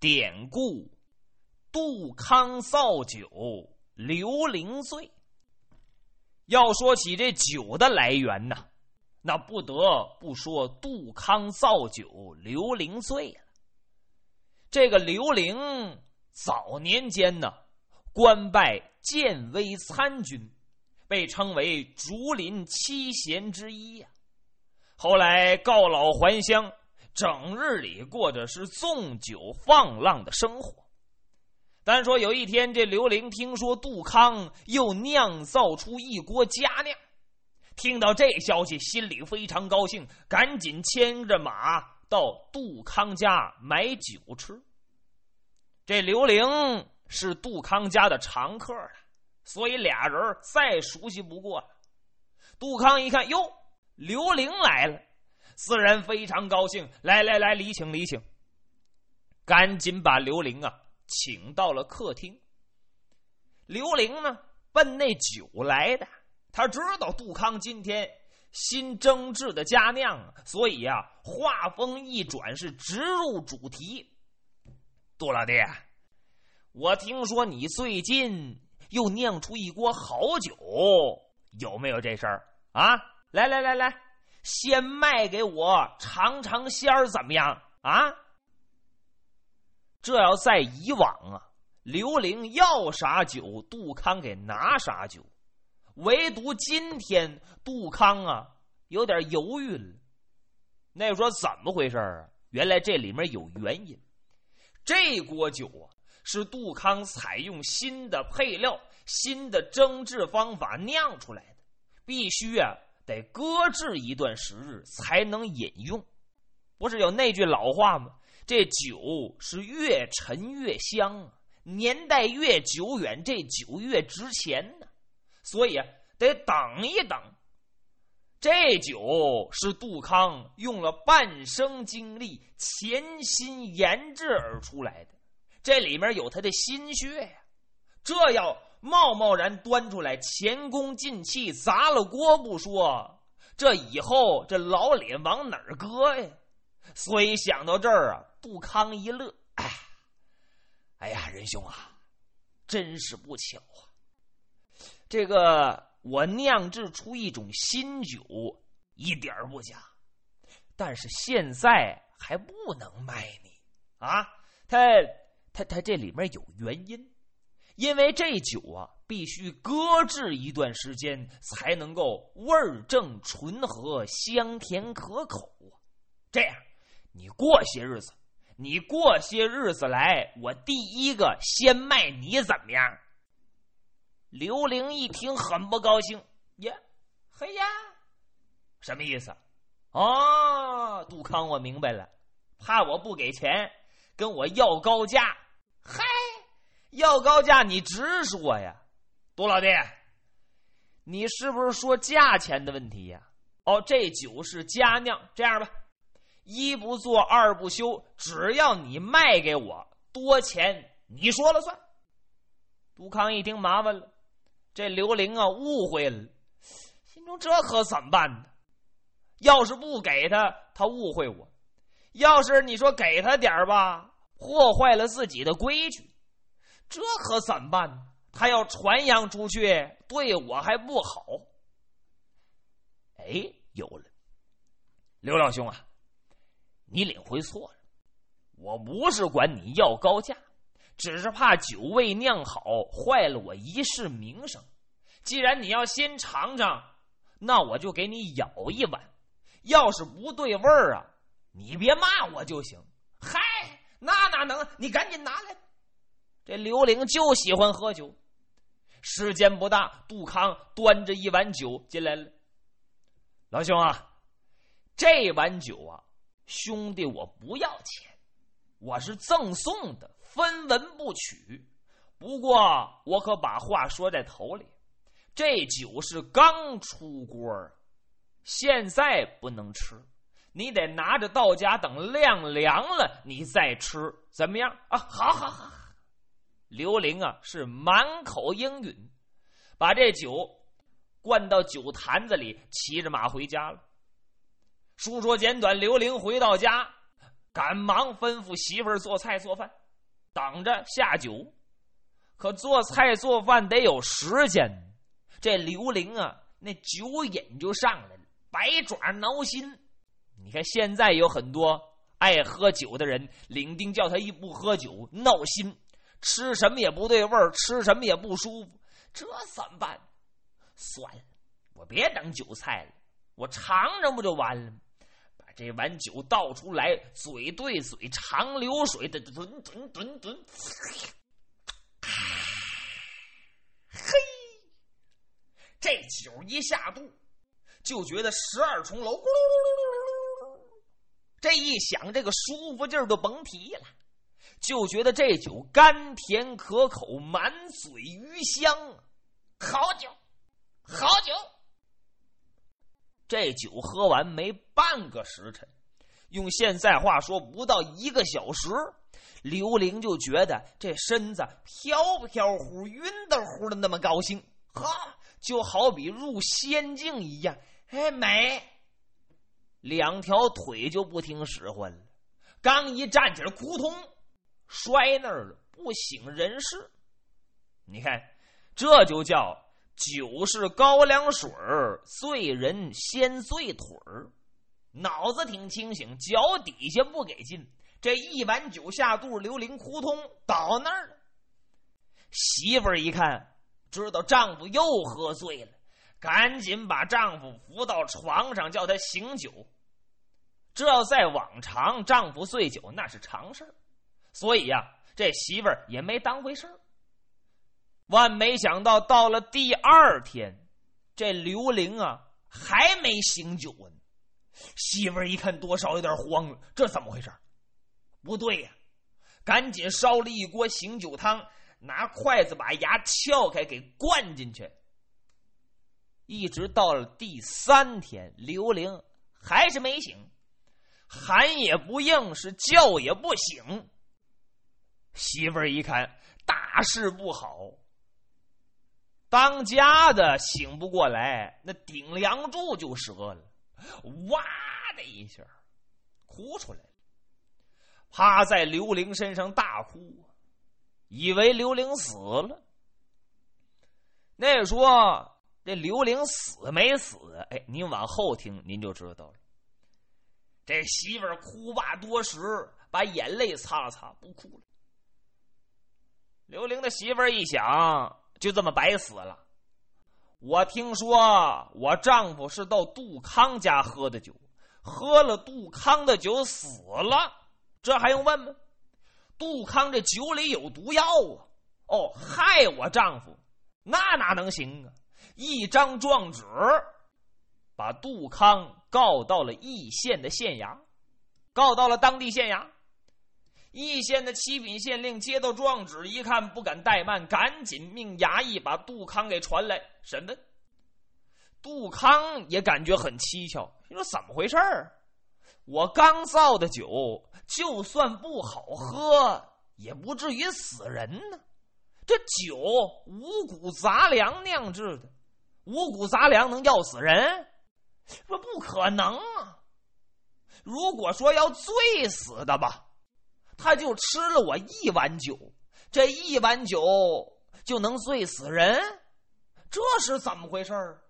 典故：杜康造酒刘伶醉。要说起这酒的来源呢，那不得不说杜康造酒刘伶醉了。这个刘伶早年间呢，官拜建威参军，被称为竹林七贤之一呀。后来告老还乡，整日里过着是纵酒放浪的生活。单说有一天，这刘玲听说杜康又酿造出一锅佳酿，听到这消息，心里非常高兴，赶紧牵着马到杜康家买酒吃。这刘玲是杜康家的常客了，所以俩人再熟悉不过了。杜康一看，哟，刘玲来了，自然非常高兴，来来来，礼请礼请，赶紧把刘玲啊。请到了客厅，刘玲呢奔那酒来的，他知道杜康今天新蒸制的佳酿，所以呀，话锋一转，是直入主题。杜老弟，我听说你最近又酿出一锅好酒，有没有这事儿啊？来来来来，先卖给我尝尝鲜儿，怎么样啊？这要在以往啊，刘玲要啥酒，杜康给拿啥酒。唯独今天，杜康啊有点犹豫了。那说怎么回事啊？原来这里面有原因。这锅酒啊，是杜康采用新的配料、新的蒸制方法酿出来的，必须啊得搁置一段时日才能饮用。不是有那句老话吗？这酒是越陈越香啊，年代越久远，这酒越值钱呢。所以啊，得等一等。这酒是杜康用了半生精力潜心研制而出来的，这里面有他的心血呀。这要贸贸然端出来，前功尽弃，砸了锅不说，这以后这老脸往哪儿搁呀？所以想到这儿啊。杜康一乐，哎，哎呀，仁兄啊，真是不巧啊！这个我酿制出一种新酒，一点不假，但是现在还不能卖你啊！它、它、它这里面有原因，因为这酒啊，必须搁置一段时间，才能够味正醇和、香甜可口啊！这样，你过些日子。你过些日子来，我第一个先卖你，怎么样？刘玲一听很不高兴，呀，嘿呀，什么意思？哦，杜康，我明白了，怕我不给钱，跟我要高价。嗨，要高价你直说呀，杜老弟，你是不是说价钱的问题呀？哦，这酒是佳酿，这样吧。一不做二不休，只要你卖给我多钱，你说了算。杜康一听麻烦了，这刘玲啊误会了，心中这可怎么办呢？要是不给他，他误会我；要是你说给他点吧，破坏了自己的规矩，这可怎么办呢？他要传扬出去，对我还不好。哎，有了，刘老兄啊！你领会错了，我不是管你要高价，只是怕酒未酿好坏了我一世名声。既然你要先尝尝，那我就给你舀一碗。要是不对味儿啊，你别骂我就行。嗨，那哪能？你赶紧拿来。这刘玲就喜欢喝酒。时间不大，杜康端着一碗酒进来了。老兄啊，这碗酒啊。兄弟，我不要钱，我是赠送的，分文不取。不过我可把话说在头里，这酒是刚出锅现在不能吃，你得拿着到家，等晾凉了你再吃，怎么样啊？好好好好。刘玲啊，是满口应允，把这酒灌到酒坛子里，骑着马回家了。书说简短，刘玲回到家，赶忙吩咐媳妇儿做菜做饭。等着下酒。可做菜做饭得有时间，这刘玲啊，那酒瘾就上来了，百爪挠心。你看现在有很多爱喝酒的人，领丁叫他一不喝酒闹心，吃什么也不对味儿，吃什么也不舒服，这怎么办？算了，我别当韭菜了，我尝尝不就完了吗？把这碗酒倒出来，嘴对嘴，长流水的吨吨吨吨。嘿，这酒一下肚，就觉得十二重楼咕噜噜噜噜噜，这一响，这个舒服劲儿就甭提了，就觉得这酒甘甜可口，满嘴余香，好酒，好酒。这酒喝完没半个时辰，用现在话说，不到一个小时。刘玲就觉得这身子飘飘乎、晕的乎的，那么高兴，哈，就好比入仙境一样，哎，美！两条腿就不听使唤了，刚一站起来，扑通，摔那儿了，不省人事。你看，这就叫酒是高粱水儿，醉人先醉腿儿，脑子挺清醒，脚底下不给劲。这一碗酒下肚，刘玲扑通倒那儿了。媳妇儿一看，知道丈夫又喝醉了，赶紧把丈夫扶到床上，叫他醒酒。这要在往常，丈夫醉酒那是常事儿所以呀，这媳妇儿也没当回事儿万没想到，到了第二天，这刘玲啊还没醒酒呢。媳妇儿一看，多少有点慌了，这怎么回事？不对呀，赶紧烧了一锅醒酒汤，拿筷子把牙撬开，给灌进去。一直到了第三天，刘玲还是没醒，喊也不应，是叫也不醒。媳妇儿一看，大事不好，当家的醒不过来，那顶梁柱就折了，哇的一下，哭出来。趴在刘玲身上大哭，以为刘玲死了。那说这刘玲死没死？哎，您往后听，您就知道了。这媳妇儿哭罢多时，把眼泪擦了擦，不哭了。刘玲的媳妇儿一想，就这么白死了。我听说我丈夫是到杜康家喝的酒，喝了杜康的酒死了。这还用问吗？杜康这酒里有毒药啊！哦，害我丈夫，那哪能行啊？一张状纸，把杜康告到了义县的县衙，告到了当地县衙。义县的七品县令接到状纸，一看不敢怠慢，赶紧命衙役把杜康给传来审问。杜康也感觉很蹊跷，你说怎么回事儿？我刚造的酒，就算不好喝，也不至于死人呢。这酒五谷杂粮酿制的，五谷杂粮能要死人？说不可能啊！如果说要醉死的吧，他就吃了我一碗酒，这一碗酒就能醉死人？这是怎么回事儿？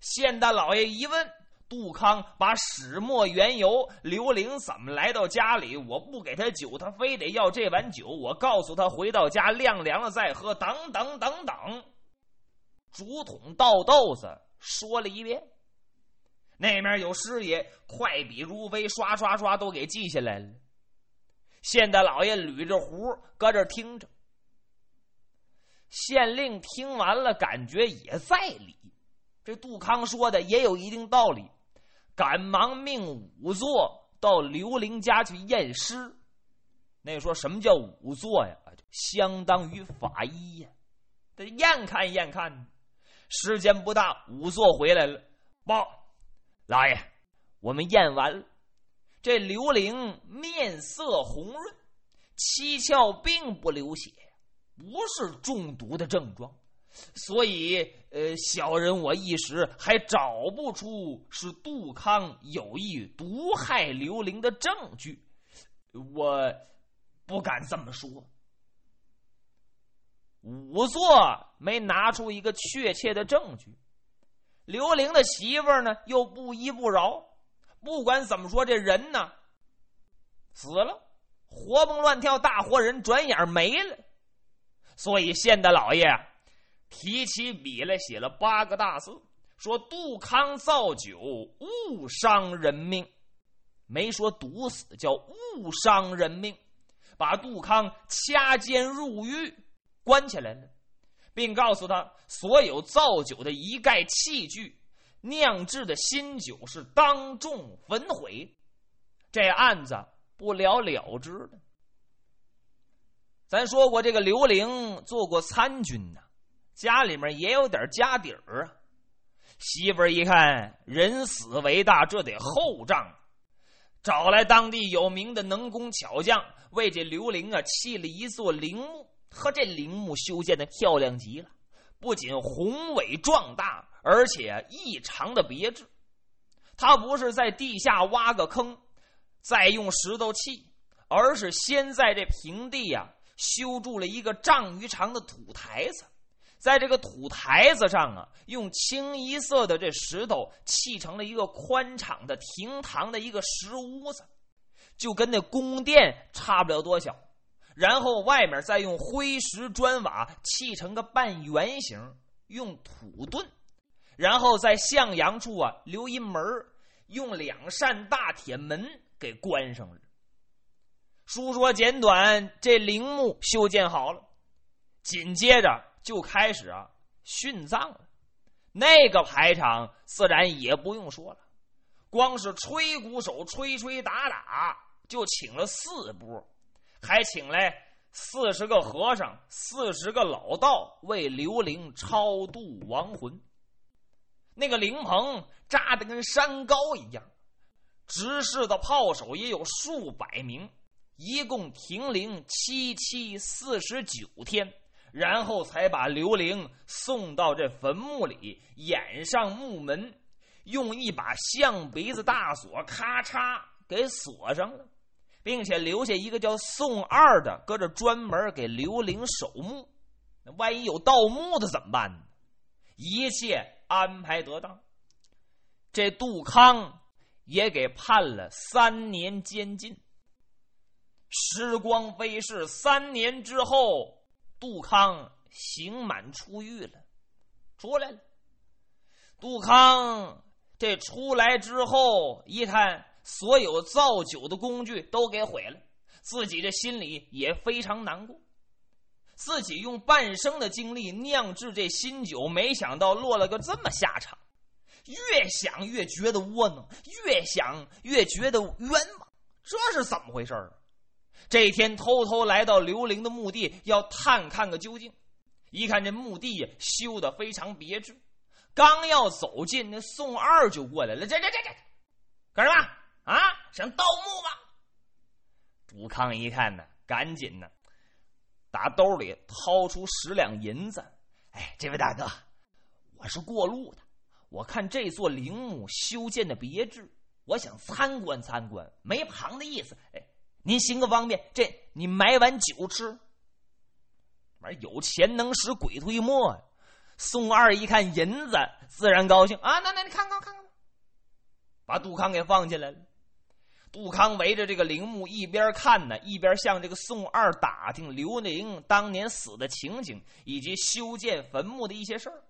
县大老爷一问。杜康把始末缘由，刘玲怎么来到家里？我不给他酒，他非得要这碗酒。我告诉他回到家晾凉了再喝。等等等等，竹筒倒豆子说了一遍。那面有师爷快笔如飞，刷刷刷都给记下来了。县大老爷捋着胡搁这听着。县令听完了，感觉也在理。这杜康说的也有一定道理。赶忙命仵作到刘玲家去验尸。那说什么叫仵作呀？相当于法医呀，得验看验看。时间不大，仵作回来了，报老爷，我们验完了。这刘玲面色红润，七窍并不流血，不是中毒的症状。所以，呃，小人我一时还找不出是杜康有意毒害刘玲的证据，我不敢这么说。仵作没拿出一个确切的证据。刘玲的媳妇儿呢，又不依不饶。不管怎么说，这人呢死了，活蹦乱跳，大活人转眼没了。所以县大老爷提起笔来，写了八个大字，说杜康造酒误伤人命，没说毒死，叫误伤人命，把杜康掐尖入狱，关起来了。并告诉他，所有造酒的一概器具、酿制的新酒是当众焚毁，这案子不了了之了。咱说过，这个刘玲做过参军呐，家里面也有点家底儿啊。媳妇儿一看人死为大，这得厚葬，找来当地有名的能工巧匠，为这刘玲啊砌了一座陵墓。和这陵墓修建的漂亮极了，不仅宏伟壮大，而且异常的别致。他不是在地下挖个坑，再用石头砌，而是先在这平地呀修筑了一个丈余长的土台子，在这个土台子上啊，用清一色的这石头砌成了一个宽敞的厅堂的一个石屋子，就跟那宫殿差不了多小。然后外面再用灰石砖瓦砌成个半圆形，用土墩，然后在向阳处啊留一门用两扇大铁门给关上了。书说简短，这陵墓修建好了，紧接着就开始啊殉葬了。那个排场自然也不用说了，光是吹鼓手吹吹打打就请了四波。还请来四十个和尚、四十个老道为刘伶超度亡魂。那个灵棚扎的跟山高一样，执事的炮手也有数百名，一共停灵七七四十九天，然后才把刘玲送到这坟墓里，掩上木门，用一把象鼻子大锁咔嚓给锁上了。并且留下一个叫宋二的，搁这专门给刘玲守墓。那万一有盗墓的怎么办呢？一切安排得当。这杜康也给判了三年监禁。时光飞逝，三年之后，杜康刑满出狱了，出来了。杜康这出来之后一看。所有造酒的工具都给毁了，自己这心里也非常难过。自己用半生的精力酿制这新酒，没想到落了个这么下场。越想越觉得窝囊，越想越觉得冤枉。这是怎么回事啊？这天偷偷来到刘伶的墓地，要探看个究竟。一看这墓地修的非常别致，刚要走进，那宋二就过来了：“这这这这，干什么？”啊，想盗墓吗？杜康一看呢，赶紧呢，打兜里掏出十两银子。哎，这位大哥，我是过路的，我看这座陵墓修建的别致，我想参观参观，没旁的意思。哎，您行个方便，这你买碗酒吃。玩有钱能使鬼推磨呀。宋二一看银子，自然高兴啊！那那你看看看看，把杜康给放进来了。杜康围着这个陵墓一边看呢，一边向这个宋二打听刘伶当年死的情景以及修建坟墓的一些事儿。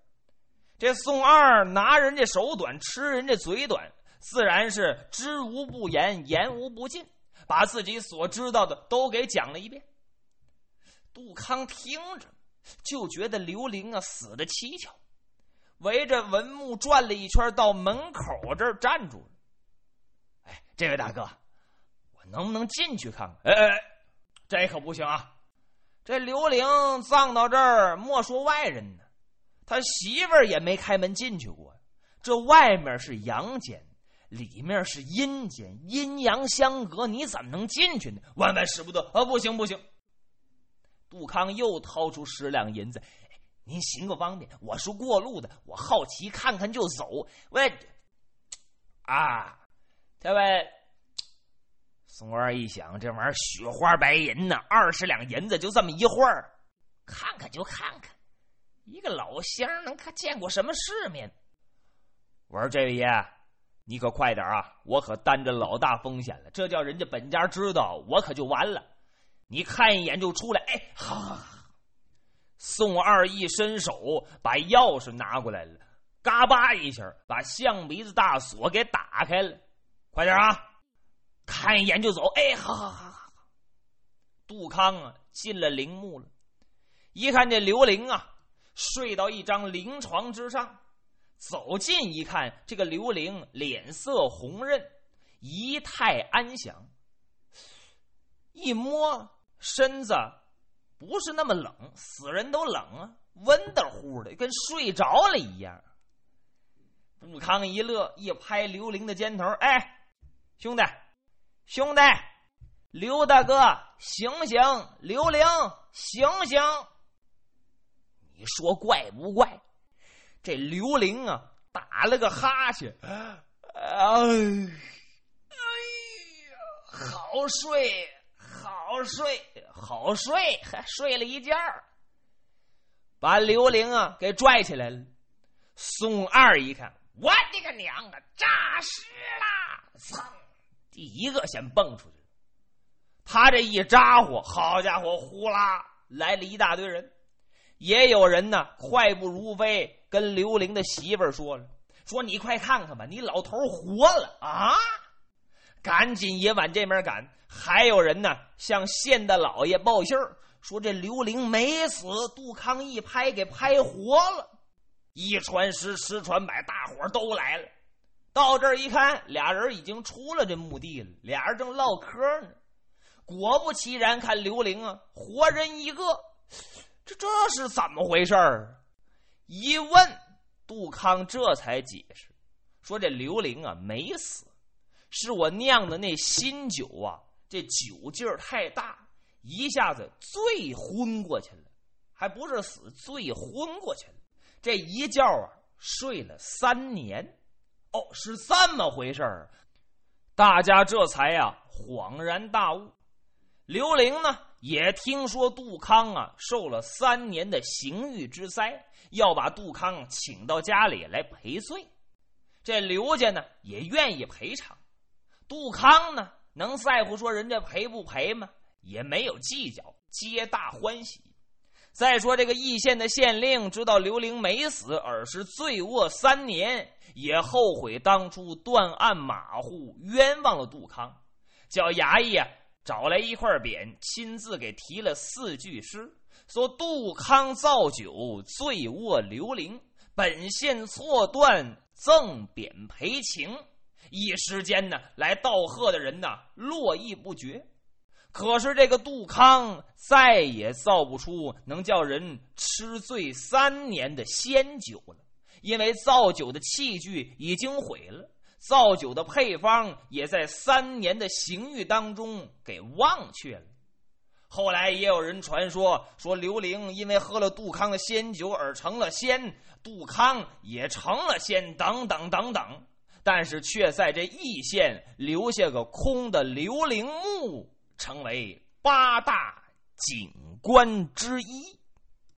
这宋二拿人家手短，吃人家嘴短，自然是知无不言，言无不尽，把自己所知道的都给讲了一遍。杜康听着就觉得刘玲啊死的蹊跷，围着坟墓转了一圈，到门口这儿站住了。哎，这位大哥，我能不能进去看看？哎哎，这可不行啊！这刘玲葬到这儿，莫说外人呢，他媳妇儿也没开门进去过。这外面是阳间，里面是阴间，阴阳相隔，你怎么能进去呢？万万使不得！啊，不行不行！杜康又掏出十两银子，您行个方便，我是过路的，我好奇看看就走。喂，啊！这位宋二一想，这玩意儿雪花白银呢，二十两银子就这么一会儿，看看就看看，一个老乡能看见过什么世面？我说这位爷，你可快点啊！我可担着老大风险了，这叫人家本家知道，我可就完了。你看一眼就出来，哎，好。宋二一伸手把钥匙拿过来了，嘎巴一下把象鼻子大锁给打开了。快点啊！看一眼就走。哎，好好好好好。杜康啊，进了陵墓了。一看这刘玲啊，睡到一张灵床之上。走近一看，这个刘玲脸色红润，仪态安详。一摸身子，不是那么冷，死人都冷啊，温得乎的，跟睡着了一样。杜康一乐，一拍刘玲的肩头：“哎，兄弟，兄弟，刘大哥，醒醒！刘玲，醒醒！你说怪不怪？”这刘玲啊，打了个哈欠，哎，哎呀，好睡，好睡，好睡，还睡了一觉，把刘玲啊给拽起来了。宋二一看，我的个娘啊，诈尸啦！噌，第一个先蹦出去他这一咋呼，好家伙，呼啦来了一大堆人，也有人呢，快步如飞。跟刘玲的媳妇儿说了：“说你快看看吧，你老头活了啊！赶紧也往这边赶。还有人呢，向县大老爷报信儿，说这刘玲没死，杜康一拍给拍活了。一传十，十传百，大伙都来了。到这儿一看，俩人已经出了这墓地了，俩人正唠嗑呢。果不其然，看刘玲啊，活人一个，这这是怎么回事儿？”一问，杜康这才解释说：“这刘玲啊没死，是我酿的那新酒啊，这酒劲儿太大，一下子醉昏过去了，还不是死，醉昏过去了。这一觉啊，睡了三年。是这么回事儿，大家这才呀恍然大悟。刘玲呢？”也听说杜康啊受了三年的刑狱之灾，要把杜康请到家里来赔罪。这刘家呢也愿意赔偿，杜康呢能在乎说人家赔不赔吗？也没有计较，皆大欢喜。再说这个义县的县令知道刘玲没死，而是醉卧三年，也后悔当初断案马虎，冤枉了杜康，叫衙役啊。找来一块匾，亲自给题了四句诗，说：“杜康造酒，醉卧刘伶，本县错断，赠匾赔情。”一时间呢，来道贺的人呢络绎不绝。可是这个杜康再也造不出能叫人吃醉三年的仙酒了，因为造酒的器具已经毁了。造酒的配方也在三年的刑狱当中给忘却了。后来也有人传说说刘玲因为喝了杜康的仙酒而成了仙，杜康也成了仙，等等等等。但是却在这义县留下个空的刘玲墓，成为八大景观之一。